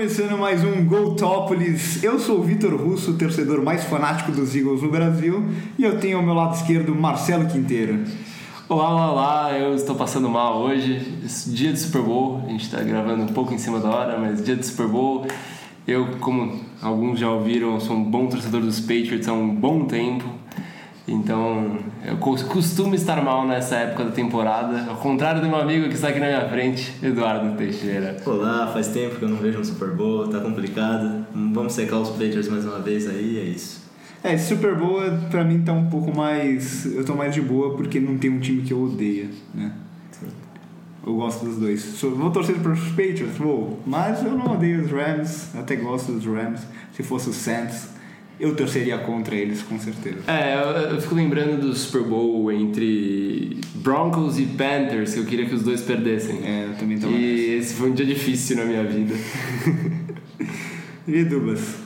começando mais um Goltópolis. Eu sou o Vitor Russo, torcedor mais fanático dos Eagles no Brasil, e eu tenho ao meu lado esquerdo Marcelo Quinteiro. Olá, olá, olá, eu estou passando mal hoje, dia de Super Bowl, a gente está gravando um pouco em cima da hora, mas dia de Super Bowl. Eu, como alguns já ouviram, sou um bom torcedor dos Patriots há um bom tempo, então eu costumo estar mal nessa época da temporada, ao contrário do meu amigo que está aqui na minha frente, Eduardo Teixeira. Olá, faz tempo que eu não vejo um Super Bowl, tá complicado. Vamos secar os Patriots mais uma vez aí, é isso. É, Super Bowl pra mim tá um pouco mais. Eu tô mais de boa porque não tem um time que eu odeia, né? Eu gosto dos dois. Sou, vou torcer para os Patriots, vou. Mas eu não odeio os Rams, até gosto dos Rams. Se fosse o Saints, eu torceria contra eles, com certeza. É, eu, eu fico lembrando do Super Bowl entre Broncos e Panthers, que eu queria que os dois perdessem. É, eu também tava E nessa. esse foi um dia difícil na minha vida. E Dubas?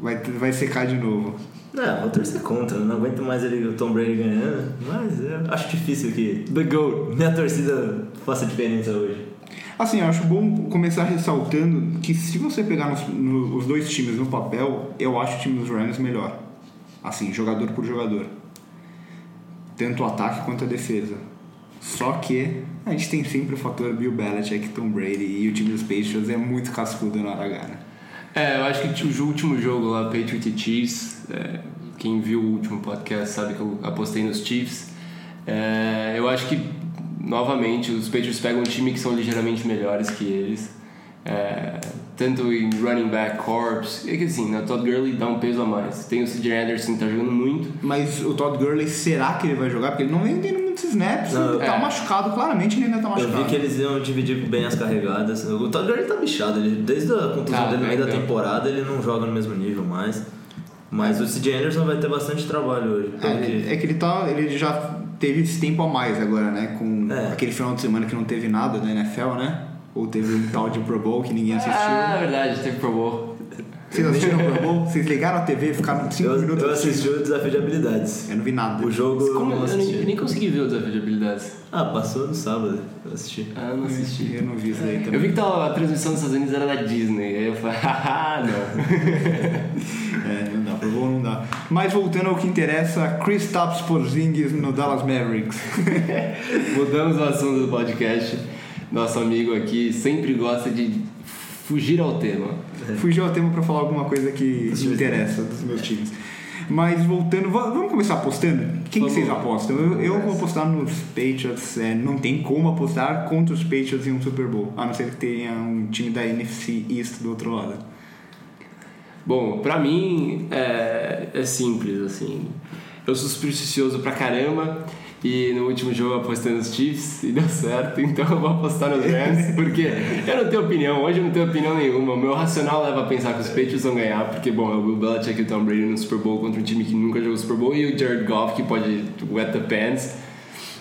Vai, vai secar de novo. Não, vou torcer contra, eu não aguento mais ele, o Tom Brady ganhando, mas eu acho difícil que The GOAT. minha torcida faça diferença hoje. Assim, eu acho bom começar ressaltando que se você pegar nos- no- os dois times no papel, eu acho o time dos Rams melhor. Assim, jogador por jogador. Tanto o ataque quanto a defesa. Só que a gente tem sempre o fator Bill Belichick, Tom Brady e o time dos Patriots é muito cascudo na hora H, né? É, eu acho que o último jogo lá, Patriots e Chiefs, é, quem viu o último podcast sabe que eu apostei nos Chiefs. É, eu acho que, novamente, os Patriots pegam um time que são ligeiramente melhores que eles. É, tanto em running back, corps, é que assim, né, o Todd Gurley dá um peso a mais. Tem o CJ Anderson que tá jogando muito. Mas o Todd Gurley, será que ele vai jogar? Porque ele não vem tendo muitos snaps, Não, ele tá é. machucado, claramente ele ainda tá Eu machucado. vi que eles iam dividir bem as carregadas. O Todd Gurley tá bichado, ele, desde a contusão Ah, dele no meio da então. temporada ele não joga no mesmo nível mais. Mas o CJ Anderson vai ter bastante trabalho hoje. É, que- é que ele tá. Ele já teve esse tempo a mais agora, né? Com É. aquele final de semana que não teve nada da NFL, né? Ou teve um tal de Pro Bowl que ninguém assistiu. Ah, verdade, teve Pro Bowl. Vocês assistiram o Pro Bowl? Vocês ligaram a TV e ficaram 5 eu, minutos eu assisti o desafio de habilidades. Eu não vi nada. O jogo eu Como? não Eu, assisti. nem, eu nem consegui ver o desafio de habilidades. Ah, passou no sábado, eu assisti. Ah, eu não assisti. Eu não vi isso daí Eu também. vi que tava, a transmissão dos Estados Unidos era da Disney, aí eu falei, haha, não. É, não dá, Pro Bowl não dá. Mas voltando ao que interessa, Chris Tapps Porzingis no Dallas Mavericks. Mudamos o assunto do podcast. Nosso amigo aqui sempre gosta de fugir ao tema. Fugiu ao tema pra falar alguma coisa que Dos times. interessa dos meus times. Mas voltando, va- vamos começar apostando? Quem que Vamos. vocês apostam? Eu, eu vou apostar nos Patriots. é, não tem como apostar contra os Patriots em um Super Bowl, a não ser que tenha um time da NFC East do outro lado. Bom, pra mim é, é simples, assim. Eu sou supersticioso pra caramba e no último jogo eu apostei nos Chiefs e deu certo, então eu vou apostar nos Rams, porque eu não tenho opinião, hoje eu não tenho opinião nenhuma. O meu racional leva a pensar que os Patriots vão ganhar, porque, bom, é o Bill Belichick e o Tom Brady no Super Bowl contra um time que nunca jogou Super Bowl e o Jared Goff que pode wet the pants,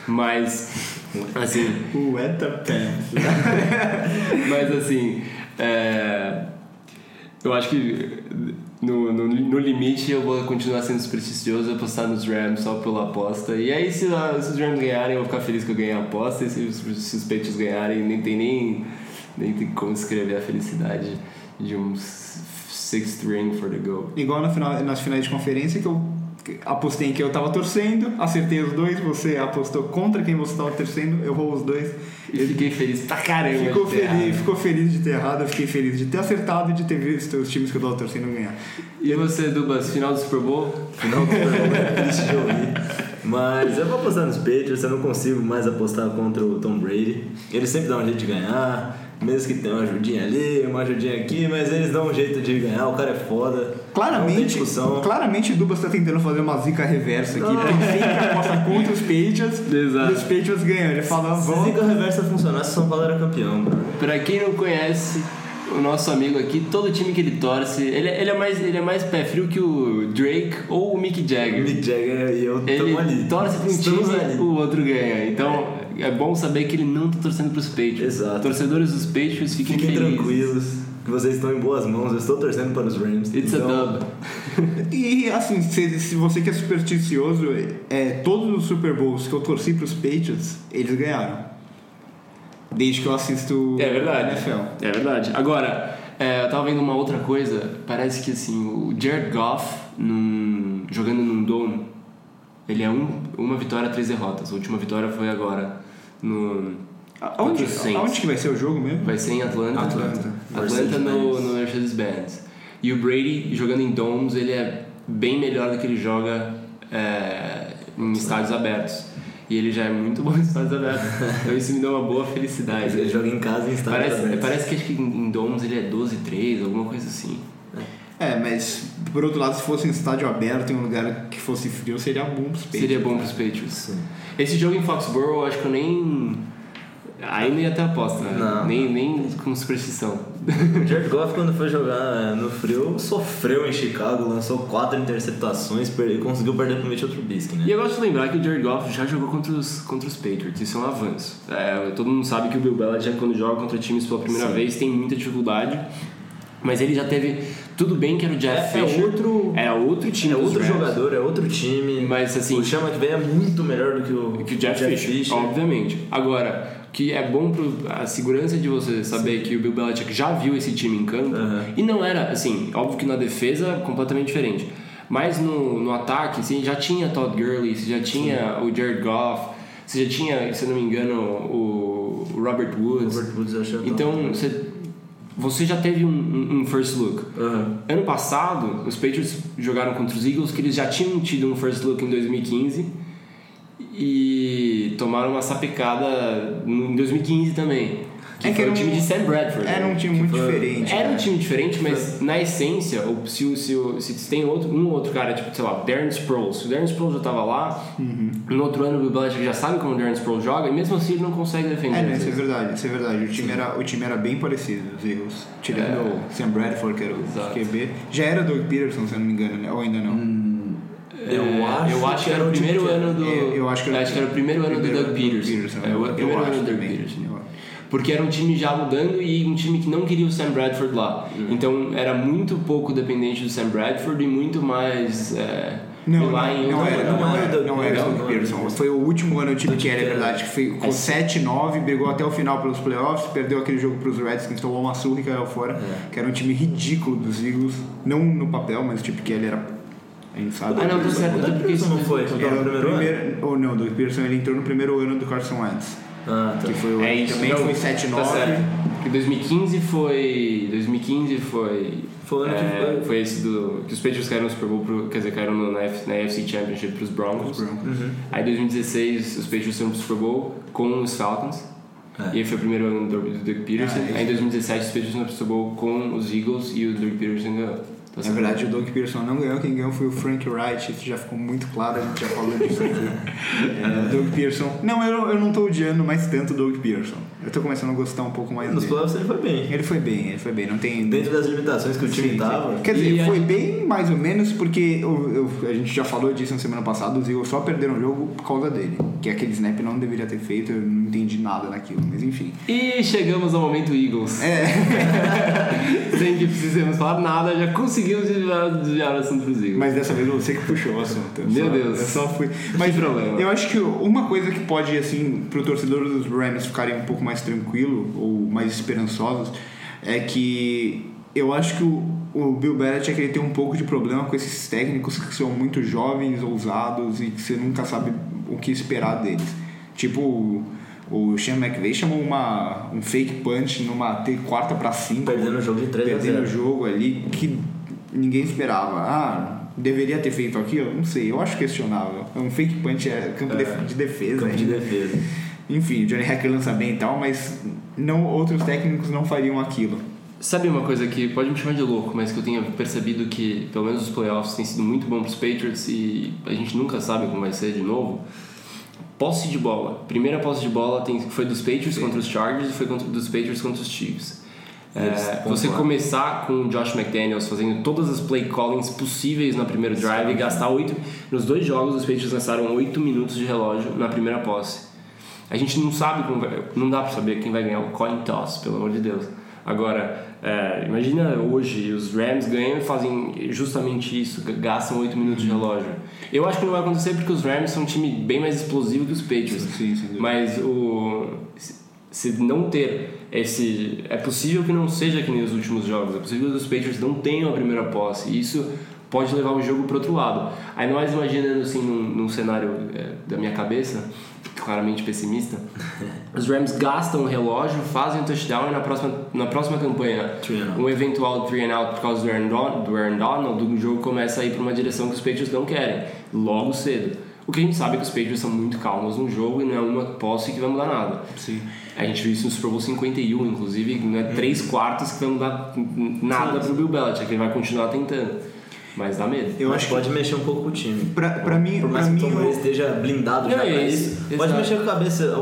mas, assim, O Eta Pants. mas assim, é, eu acho que no, no, no limite eu vou continuar sendo supersticioso apostar nos Rams só pela aposta. E aí, se, se os Rams ganharem, eu vou ficar feliz que eu ganhei a aposta. E se os, se os Patriots ganharem, nem tem nem, nem tem como escrever a felicidade de um sixth ring for the goal. Igual na final, nas finais de conferência que eu apostei em que eu tava torcendo, acertei os dois, você apostou contra quem você tava torcendo, eu vou os dois. E fiquei feliz pra caramba. Ficou de ter feliz, ficou feliz de ter errado, eu fiquei feliz de ter acertado e de ter visto os times que eu tava torcendo ganhar. E você, Dubas, final do Super Bowl? Final do Super Bowl é triste de ouvir. Mas eu vou apostar nos Patriots, eu não consigo mais apostar contra o Tom Brady. Ele sempre dá um jeito de ganhar, mesmo que tenha uma ajudinha ali, uma ajudinha aqui, mas eles dão um jeito de ganhar, o cara é foda. Não tem Claramente, discussão. claramente o Dubas tá tentando fazer uma zica reversa aqui, porque ele sempre aposta contra os Patriots Exato. e os Patriots ganham. Ele fala, Se vamos. zica reversa funcionasse, São Paulo era campeão, bro. Pra quem não conhece o nosso amigo aqui, todo time que ele torce, ele, ele, é, mais, ele é mais pé frio que o Drake ou o Mick Jagger. Mick Jagger e eu Ele ali. torce pra um Estamos time, ali. o outro ganha. Então é bom saber que ele não tá torcendo pros Patriots. Exato. Torcedores dos Patriots, fiquem, Fiquem felizes. tranquilos, que vocês estão em boas mãos. Eu estou torcendo para os Rams. It's então, a dub. E assim, se, se você que é supersticioso, é, todos os Super Bowls que eu torci pros Patriots, eles ganharam. Desde que eu assisto É verdade. NFL. É verdade. Agora, é, eu tava vendo uma outra coisa. Parece que assim, o Jared Goff, num- jogando num dome, ele é um, uma vitória, três derrotas. A última vitória foi agora no. Aonde, aonde que vai ser o jogo mesmo? Vai ser em Atlanta. Atlanta. Atlanta no, no Mercedes-Benz. E o Brady, jogando em domes, ele é bem melhor do que ele joga é, em estádios abertos. E ele já é muito bom em estádios abertos. então isso me dá uma boa felicidade. Ele joga em casa em estádio Parece, aberto. parece que acho que em em domes ele é 12-3, alguma coisa assim. É, mas por outro lado, se fosse em estádio aberto, em um lugar que fosse frio, seria bom pros Patriots. Seria bom pros Patriots. Sim. Esse jogo em Foxborough, eu acho que eu nem. Aí não ia ter aposta, né? Não. Nem, nem com superstição. O Jared Goff, quando foi jogar no frio, sofreu em Chicago, lançou quatro interceptações, perdeu, conseguiu perder pro Mitchell Trubisky, E né? eu gosto de lembrar que o Jared Goff já jogou contra os, contra os Patriots, isso é um avanço. É, todo mundo sabe que o Bill Belichick, quando joga contra times pela primeira Sim. vez, tem muita dificuldade. Mas ele já teve. Tudo bem que era o Jeff É- é Fisher. outro- Era outro time. É outro jogador, é outro time. Mas assim. O Chama que vem é muito melhor do que o, que o Jeff, Fisher, obviamente. Agora, que é bom pro, a segurança de você saber que o Bill Belichick já viu esse time em campo Aham. e não era, assim, óbvio que na defesa completamente diferente. Mas no, no ataque, assim, já tinha Todd Gurley, você já tinha o Jared Goff, você já tinha, se não me engano, o, Robert Woods. Robert Woods Então, você, você já teve um, um- um first look. Aham. Ano passado, os Patriots jogaram contra os Eagles, que eles já tinham tido um first look em 2015 e tomaram uma sapecada em 2015 também. Que É que foi era o time um- de Sam Bradford. Era um time muito foi- diferente. Era um né? time diferente, mas na essência, ou se, o- se, o- se tem outro, um outro cara, tipo, sei lá, Darren Sproles. Se o Darren Sproles já tava lá, Uhum. no outro ano o Bill Belichick já sabe como o Darren Sproles joga, e mesmo assim ele não consegue defender. É, não, isso é verdade, isso é verdade. O time, era, o time era bem parecido, os Eagles. Tirando É. o Sam Bradford, que era o Exato. QB. Já era o Doug Peterson, se eu não me engano, né? Ou ainda não? Eu É, acho eu acho que era o primeiro que era. ano do. Eu- eu acho que era- o primeiro ano do Primeiro Doug ano do Peterson. É, eu- o eu primeiro acho ano do Doug. Peterson. Porque era um time já mudando e um time que não queria o Sam Bradford lá. Então era muito pouco dependente do Sam Bradford e muito mais. É, Não, não, em não, era, não, não era, era o Doug não era o Peterson, não. Foi o último ano do time que era, é verdade. Que foi com 7-9, brigou até o final pelos playoffs, perdeu aquele jogo pros Redskins, tomou uma surra e caiu fora. É. Que era um time ridículo dos Eagles. Não no papel, mas o tipo que ele era. Sabe. Ah, não, tá certo. O Doug Porque Peterson isso não foi, Era no o primeiro ou não, o Doug Peterson ele entrou no primeiro ano do Carson Wentz. Ah, tá. Que foi o É isso, também não, foi Tá 7-9. certo. Porque 2015 foi. 2015 foi. Foi o ano que é, foi- foi esse do. Que os Patriots caíram no Super Bowl, pro, quer dizer, caíram no- na, AFC Championship pros Broncos. Uhum. Aí em 2016 os Patriots foram pro Super Bowl com os Falcons. É. E aí foi o primeiro ano do, do Doug Peterson. Ah, aí em isso. 2017 os Patriots foram pro Super Bowl com os Eagles e o Doug Peterson ganhou. Tá Na verdade, o Doug Peterson não ganhou, quem ganhou foi o Frank Wright, isso já ficou muito claro, a gente já falou disso aqui. É, o Doug Peterson. Não, eu, não- eu não tô odiando mais tanto o Doug Peterson. Eu tô começando a gostar um pouco mais Nos dele. playoffs ele foi bem. Ele foi bem, ele foi bem, não tem. Dentro das limitações que o time Sim, sim. tava. Quer dizer, E a foi gente- bem mais ou menos porque eu, eu- a gente já falou disso na semana passada, os Eagles só perderam o jogo por causa dele. Que aquele snap não deveria ter feito, eu não entendi nada naquilo, mas enfim. E chegamos ao momento Eagles. É, Sem que precisemos falar nada, já conseguimos desviar, o assunto dos Eagles. mas dessa vez você que puxou o assunto. Eu Meu só- Deus. Eu só fui. Mas problema. Eu acho que uma coisa que pode, assim, pro torcedor dos Rams ficarem um pouco mais tranquilo ou mais esperançosos é que eu acho que o, o Bill Belichick ele tem um pouco de problema com esses técnicos que são muito jovens, ousados e que você nunca sabe o que esperar deles. Tipo, o- Sean McVay chamou uma, um fake punch numa quarta para 5. Perdendo o jogo de 3 a Perdendo 0. o jogo ali que ninguém esperava. Ah, deveria ter feito aquilo? Não sei, eu acho questionável. É um fake punch, é campo É, de- de defesa. Campo de ainda. defesa. Enfim, o Johnny Hacker lança bem e tal, mas não, outros técnicos não fariam aquilo. Sabe uma coisa que pode me chamar de louco, mas que eu tenho percebido que, pelo menos os playoffs, tem sido muito bom para os Patriots e a gente nunca sabe como vai ser de novo? Posse de bola. Primeira posse de bola tem, foi dos Patriots contra os Chargers e foi contra, dos Patriots contra os Chiefs. É, você começar com o Josh McDaniels fazendo todas as play callings possíveis no primeiro drive e gastar oito. Nos dois jogos, os Patriots gastaram oito minutos de relógio na primeira posse. A gente não sabe como vai, não dá pra saber quem vai ganhar o coin toss, pelo amor de Deus. Agora, é, imagina hoje os Rams ganham e fazem justamente isso, gastam 8 minutos de relógio. Eu acho que não vai acontecer porque os Rams são um time bem mais explosivo que os Patriots. Sim, dúvida. Mas o se não ter esse. É possível que não seja que nem os últimos jogos, é possível que os Patriots não tenham a primeira posse. Isso pode levar o jogo para outro lado. Aí nós imaginando assim num, num cenário é, da minha cabeça, claramente pessimista, os Rams gastam o relógio, fazem o touchdown e na próxima, na próxima campanha um eventual three and out por causa do Aaron, Don, do Aaron Donald, o jogo começa a ir para uma direção que os Patriots não querem, logo cedo. O que a gente sabe é que os Patriots são muito calmos no jogo e não é uma posse que vai mudar nada. Sim. A gente viu isso no Super Bowl 51, inclusive, não é três quartos que vai mudar nada pro Bill Belichick, ele vai continuar tentando. Mas dá medo. Eu Mas acho que pode mexer um pouco com o time. Pra, pra mim, Por pra mais que mim o Tom Brady o- esteja blindado Não, já é pra isso, isso, pode mexer com a cabeça.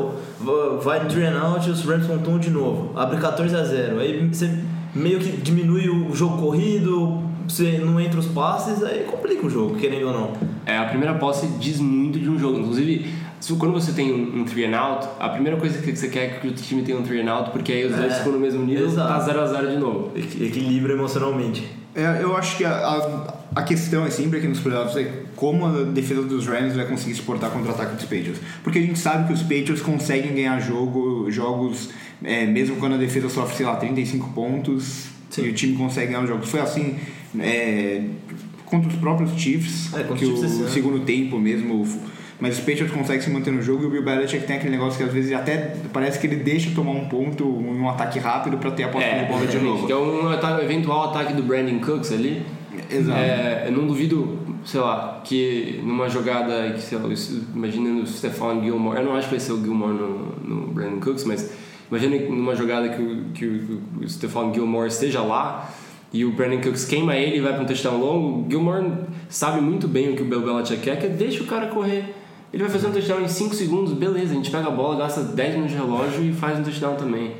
Vai three and out e os Rams vão tom de novo. Abre 14 a 0 Aí você meio que diminui o jogo corrido, você não entra os passes, aí complica o jogo, querendo ou não. É, a primeira posse diz muito de um jogo. Inclusive, quando você tem um, um three and out, a primeira coisa que você quer é que o time tenha um three and out, porque aí os dois É, ficam no mesmo nível, exato. tá 0 a 0 de novo. Equi- Equilíbrio emocionalmente. É, eu acho que a, a, a questão é sempre aqui nos playoffs é como a defesa dos Rams vai conseguir suportar contra o ataque dos Patriots. Porque a gente sabe que os Patriots conseguem ganhar jogo, jogos, é, mesmo quando a defesa sofre, sei lá, 35 pontos, Sim. e o time consegue ganhar os jogos. Foi assim é, contra os próprios Chiefs, É, que Chiefs o ano. segundo tempo mesmo. Mas os Patriots conseguem se manter no jogo e o Bill Belichick tem aquele negócio que às vezes até parece que ele deixa tomar um ponto, um ataque rápido para ter a posse de bola de novo. que é um, eventual ataque do Brandon Cooks ali. Exato. É, eu não duvido, sei lá, que numa jogada que, sei lá, isso- imagina no Stephon Gilmore, eu não acho que vai ser o Gilmore no, no Brandon Cooks, mas imagina numa jogada que o, que o, o Stephon Gilmore esteja lá e o Brandon Cooks queima ele e vai para um touchdown longo, o Gilmore sabe muito bem o que o Bill Belichick quer, que é deixa o cara correr. Ele vai fazer um touchdown em 5 segundos, beleza, a gente pega a bola, gasta 10 minutos de relógio e faz um touchdown também.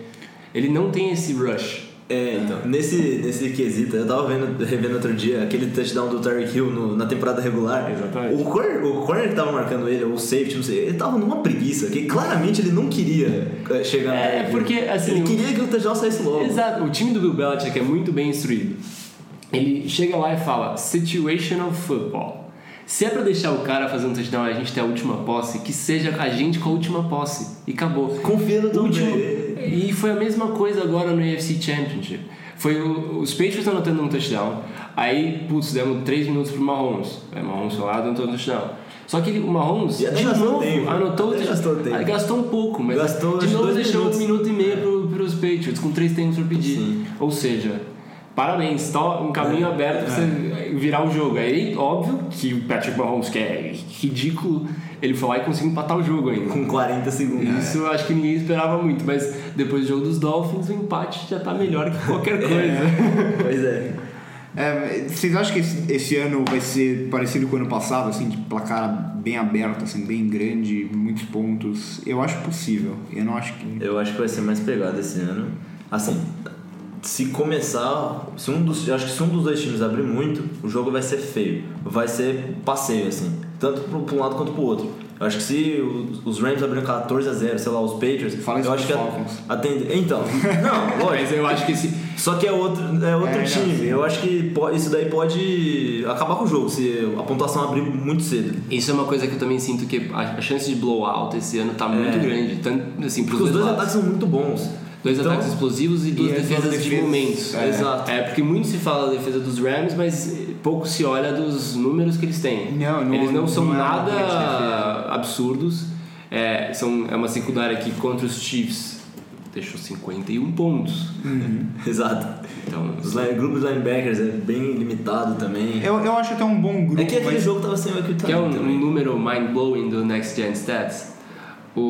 Ele não tem esse rush. É, então, nesse, nesse quesito, eu tava vendo, revendo outro dia aquele touchdown do Tyreek Hill no- na temporada regular. Exatamente. O corner, o corner que tava marcando ele, ou o safety, não sei, ele tava numa preguiça, que claramente ele não queria eh, chegar É, porque, assim, Ele o- queria que o touchdown saísse logo. Exato. O time do Bill Belichick é muito bem instruído. Ele chega lá e fala situational football. Se é pra deixar o cara fazer um touchdown e a gente ter a última posse, que seja a gente com a última posse. E acabou. Confia no Último-. E foi a mesma coisa agora no AFC Championship. Foi o- os Patriots anotando um touchdown. Aí, putz, demos 3 minutos pro Mahomes. Aí, Mahomes foi lá, anotou um touchdown. Só que ele- o Mahomes, de novo, tempo. anotou o Até gastou tempo. Gastou um pouco, mas Gastou, de novo deixou minutos. um minuto e meio pro, pros Patriots, com três tempos pra pedir. Sim. Ou seja, parabéns, tá um caminho aberto pra você virar o jogo. Aí, óbvio que o Patrick Mahomes, que é ridículo, ele foi lá e conseguiu empatar o jogo ainda. Com 40 segundos. Isso eu acho que ninguém esperava muito, mas depois do jogo dos Dolphins, o empate já tá melhor que qualquer coisa. Pois é. É, vocês acham que esse, esse ano vai ser parecido com o ano passado, assim, de placar bem aberto, assim, bem grande, muitos pontos? Eu acho possível. Eu não acho que. Eu acho que vai ser mais pegado esse ano. Assim, se começar. Se um dos, eu acho que se um dos dois times abrir muito, o jogo vai ser feio. Vai ser passeio, assim. Tanto pro- pra um lado quanto pro outro. Eu acho que se os- Rams abrirem 14 a 0 sei lá, os Patriots. Fala isso eu acho que Falcons. a tende- Então, não, Mas lógico. eu acho que esse. Só que é outro, é outro É, não, time. sim. Eu acho que po- isso daí pode acabar com o jogo, se a pontuação abrir muito cedo. Isso é uma coisa que eu também sinto que a a chance de blowout esse ano tá muito É. grande. Tanto, assim, pros Porque os dois lados. ataques são muito bons. Dois Então- ataques explosivos e duas E as duas defesas de defesas, momentos. é. Exato. É, porque muito se fala da defesa dos Rams, mas pouco se olha dos números que eles têm. Não, não- eles não são não é nada defesa. absurdos. É, são, é uma secundária que contra os Chiefs deixou 51 pontos. Exato. Então, Os line, grupos de linebackers é bem limitado também. Eu, eu acho até um bom grupo. É que aquele mas- jogo tava sem o que é um, um número mind-blowing do Next Gen Stats. O,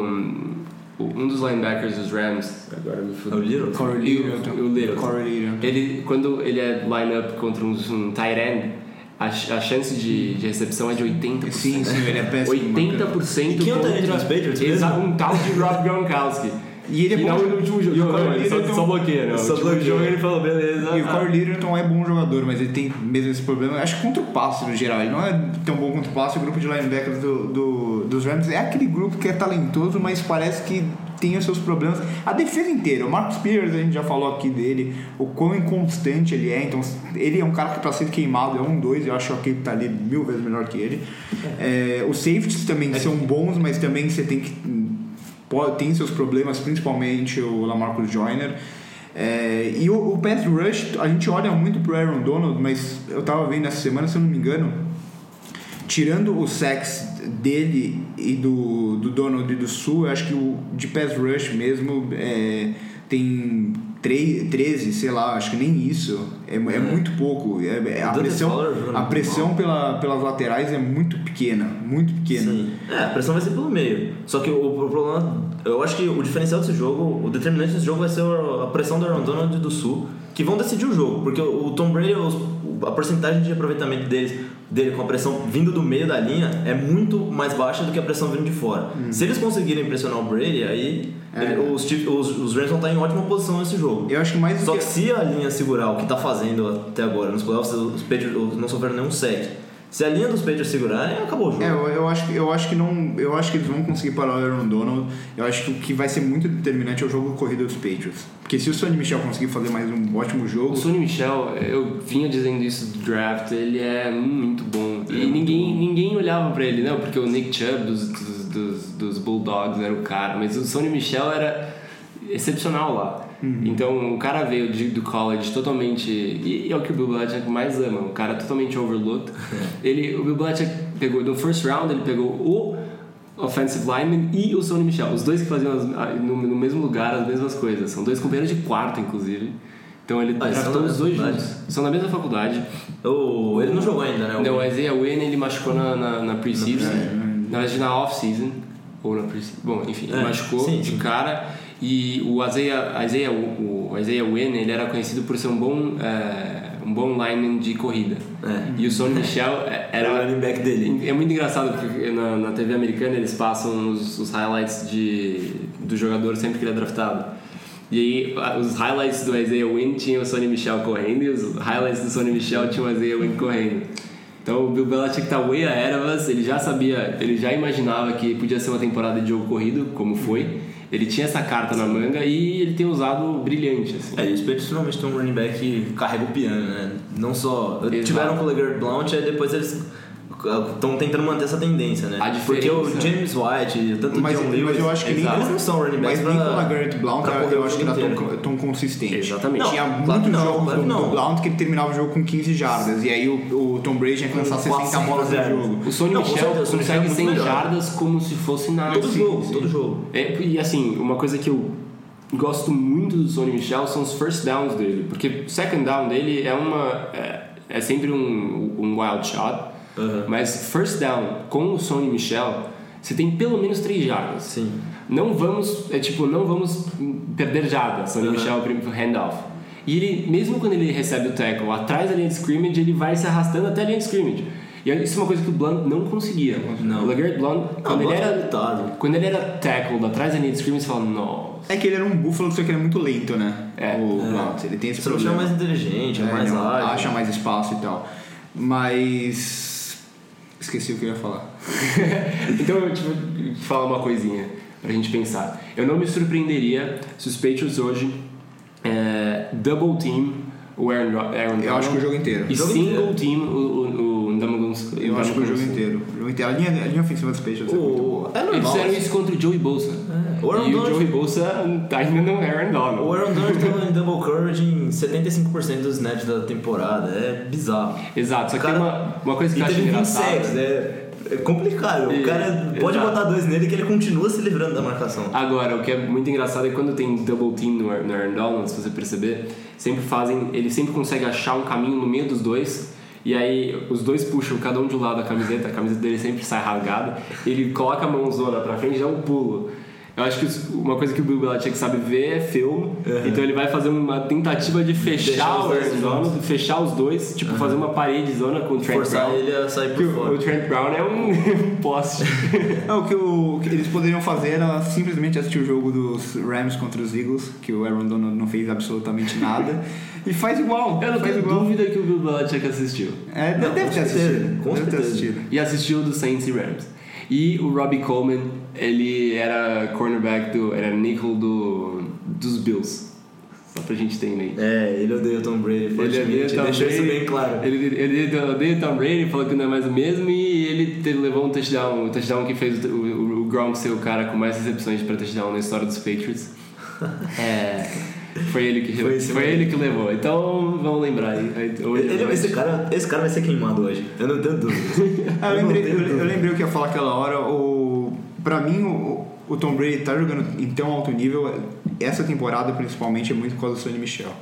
o- um dos linebackers dos Rams, agora me É o fudeu. Little? Corey E o- Littleton. o Littleton. Corey Littleton. Ele, quando ele é line-up contra um, um tight end, a, a chance de, de recepção é de 80%. Sim, sim, ele é péssimo. 80% E quem é o contra tight end dos Patriots? Exato, um tal de Rob Gronkowski. E ele é bom não jo- no último jogo. e o Corey não, ele só, só bloqueia, não. Só último bloqueia. jogo ele falou, beleza. E o ah, Corey Littleton é bom jogador, mas ele tem mesmo esse problema. Acho que contra o passe no geral. Ele não é tão bom contra o passe. O grupo de linebackers do, do- dos Rams é aquele grupo que é talentoso, mas parece que tem os seus problemas. A defesa inteira. O Marcus Spears, a gente já falou aqui dele, o quão inconstante ele é. Então, ele é um cara que pra ser queimado é um dois. Eu acho que ele tá ali mil vezes melhor que ele. É, os safeties também são bons, mas também você tem que tem seus problemas, principalmente o Lamarcus Joyner. É, e o, o pass rush, a gente olha muito pro Aaron Donald, mas eu tava vendo essa semana, se eu não me engano, tirando o sex dele e do, do Donald e do Sul, eu acho que o de pass rush mesmo é, tem 3, 13, sei lá, acho que nem isso. É, é muito pouco. É, é- a pressão, a pressão pela, pelas laterais é muito pequena, muito pequena. Sim. É, a pressão vai ser pelo meio. Só que o, o problema. Eu acho que o diferencial desse jogo, o determinante desse jogo vai ser a pressão do Aaron Donald e do Sul, que vão decidir o jogo. Porque o, Tom Brady, os- a porcentagem de aproveitamento deles, dele com a pressão vindo do meio da linha é muito mais baixa do que a pressão vindo de fora. Se eles conseguirem pressionar o Brady, aí É. ele- os, os, os Rams vão estar em ótima posição nesse jogo. Eu acho que mais do Só que... que se a linha segurar o que tá fazendo até agora nos playoffs, os Patriots não sofreram nenhum sec. Se a linha dos Patriots segurarem, acabou o jogo. É, eu, eu acho que eu acho que não, eu acho que eles vão conseguir parar o Aaron Donald. Eu acho que o que vai ser muito determinante é o jogo corrido dos Patriots. Porque se o Sonny Michel conseguir fazer mais um ótimo jogo, O Sonny Michel, eu vinha dizendo isso do draft, ele é muito bom. E ninguém, ninguém olhava pra ele, não, porque o Nick Chubb dos, dos, dos, dos Bulldogs era o cara, mas o Sonny Michel era excepcional lá. Então o cara veio de, do college totalmente. E, e é o que o Bill Belichick mais ama, um cara totalmente overlooked. ele, o Bill Belichick pegou, no first round, ele pegou o offensive lineman e o Sonny Michel, os dois que faziam as- no, no mesmo lugar as mesmas coisas. São dois companheiros de quarto, inclusive. Então ele Ah, draftou os dois mesma juntos. São da mesma faculdade. O- ele não jogou ainda, né? O- Não, o Isaiah Wynn ele machucou na, na, na pre-season. Na verdade, na off-season. Ou na pre-season. Bom, enfim, ele É, machucou sim, de sim. cara. E o Isaiah, Isaiah, o, Isaiah Wynn ele era conhecido por ser um bom, é, um bom lineman de corrida. É. E o Sonny Michel é- Era o running back dele. É muito engraçado porque na, na TV americana eles passam os, os highlights de, do jogador sempre que ele é draftado. E aí a- os highlights do Isaiah Wynn tinham o Sonny Michel correndo e os highlights do Sonny Michel tinham o Isaiah Wynn correndo. Então o Bill Belichick tá way of us, ele já sabia, ele já imaginava que podia ser uma temporada de jogo corrido, como foi. Ele tinha essa carta na manga e ele tem usado brilhante, assim. É, e os Patriots normalmente tem um running back que carrega o piano, né? Não só. Exato. Tiveram com o LeGarrette Blount, aí depois eles estão tentando manter essa tendência, né? A Porque o James White, tanto o Mas- John mas Lewis, eu acho que nem- eles não são running mas backs nem pra, com o LaGarrette Blount pra eu, acho que jogo era tão, tão consistente. Exatamente. Não, Tinha claro que muitos não, jogos claro do, do Blount que ele terminava o jogo com 15 jardas. E aí o, o Tom Brady tinha que lançar Com 60 400 bolas no jogo. O Não, com Michel consegue Michel é 100 muito melhor. jardas como se fosse nada. Todo Sim, jogo, sim. todo jogo. É, e assim, uma coisa que eu gosto muito do Sonny Michel são os first downs dele, porque o second down dele é uma é, é sempre um, um wild shot, Uhum. mas first down com o Sonny Michel você tem pelo menos 3 jardas. Sim. Não vamos, é tipo, não vamos perder jardas, Sonny Uhum. Michel prim- handoff. E ele, mesmo quando ele recebe o tackle atrás da linha de scrimmage, ele vai se arrastando até a linha de scrimmage. E isso é uma coisa que o Blunt não conseguia. Não. O LeGarrette Blunt, quando, Blunt ele é era, limitado. quando ele era tackle atrás da linha de scrimmage, você fala, nossa. É que ele era um búfalo, só que ele é muito lento, né? É. O Blount. Ele tem esse Você não chama problema. mais inteligente, é, É, mais não, ágil. acha mais espaço e tal. Mas. Esqueci o que eu ia falar. então, eu tipo, vou falar uma coisinha pra gente pensar. Eu não me surpreenderia se os Patriots hoje é, double team o Aaron, Ro- Aaron Eu acho que o Donald jogo inteiro. e jogo single inteiro. team o, o, o Eu acho que o jogo inteiro. O jogo inteiro. A linha, a linha ofensiva dos Patriots é muito boa. O, é Eles fizeram isso contra o Joey Bolsa. É, o Aaron e o Donald- Joey Bolsa ainda não é Aaron Donald. O Aaron Donald tá em double coverage em 75% dos snaps da temporada. É bizarro. Exato, só que Cara, tem uma, uma coisa que eu acho teve 20 engraçada. sacks, é, é complicado. E- o cara pode exato. botar dois nele que ele continua se livrando da marcação. Agora, o que é muito engraçado é que quando tem double team no, no Aaron Donald, se você perceber, sempre fazem, ele sempre consegue achar um caminho no meio dos dois. E aí os dois puxam cada um de um lado da camiseta, a camiseta dele sempre sai rasgada, ele coloca a mãozona pra frente e dá um pulo. Eu acho que uma coisa que o Bill Belichick sabe ver é filme, então ele vai fazer uma tentativa de fechar os o dois Donald, fechar os dois, tipo fazer uma parede zona com o Trent Forçar Brown. ele a sair por fora. o Trent Brown é um, poste. Não, o que, o, o que eles poderiam fazer era simplesmente assistir o jogo dos Rams contra os Eagles, que o Aaron Donald não fez absolutamente nada, e faz igual. Eu não tenho igual. dúvida que o Bill Belichick assistiu. É, Não, deve ter assistido. com deve ter assistido. E assistiu do Saints e Rams. E o Robbie Coleman, ele era cornerback do. era nickel do, dos Bills. Só pra gente ter mente. É, ele odeia o Tom Brady Ele odeia Tom isso Brady, bem claro. Ele, ele odeia o Tom Brady, falou que não é mais o mesmo e ele teve, levou um touchdown, um touchdown que fez o, o, o Gronk ser o cara com mais recepções para touchdown na história dos Patriots. É, foi ele que Foi foi ele que levou. Então vamos lembrar aí. hoje- Ele, esse, cara, esse cara vai ser queimado hoje, eu não tenho dúvida. Eu, lembrei, eu, eu lembrei o que eu ia falar aquela hora. O, pra mim, o, o Tom Brady tá jogando em tão alto nível. Essa temporada, principalmente, é muito por causa do Sonny Michel.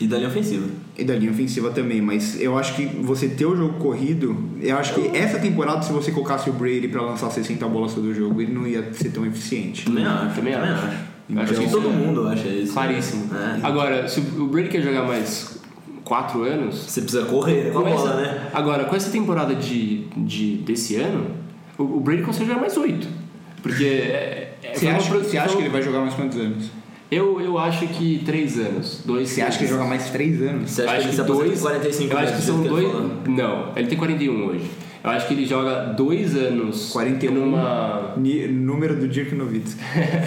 E da linha ofensiva. E da linha ofensiva também, mas eu acho que você ter o jogo corrido, eu acho que essa temporada, se você colocasse o Brady pra lançar 60 bolas todo jogo, ele não ia ser tão eficiente. Também acho, Também também acho. Acho. Eu acho que que todo isso é mundo acha isso. Claríssimo. É. Agora, se o Brady quer jogar mais 4 anos, Você precisa correr com a bola, né? Agora, com essa temporada de, de, desse ano, o, o Brady consegue jogar mais oito. Porque. é- é- Você uma acha, pro- você acha que ele vai jogar mais quantos anos? Eu, eu acho que três anos. Dois Você acha que ele joga mais 3 anos? Você acha que acho que se aposenta dois. com 45 eu acho que são que dois. Não, ele tem 41 hoje. Eu acho que ele joga dois anos 41. numa. Número do Dirk Nowitzki.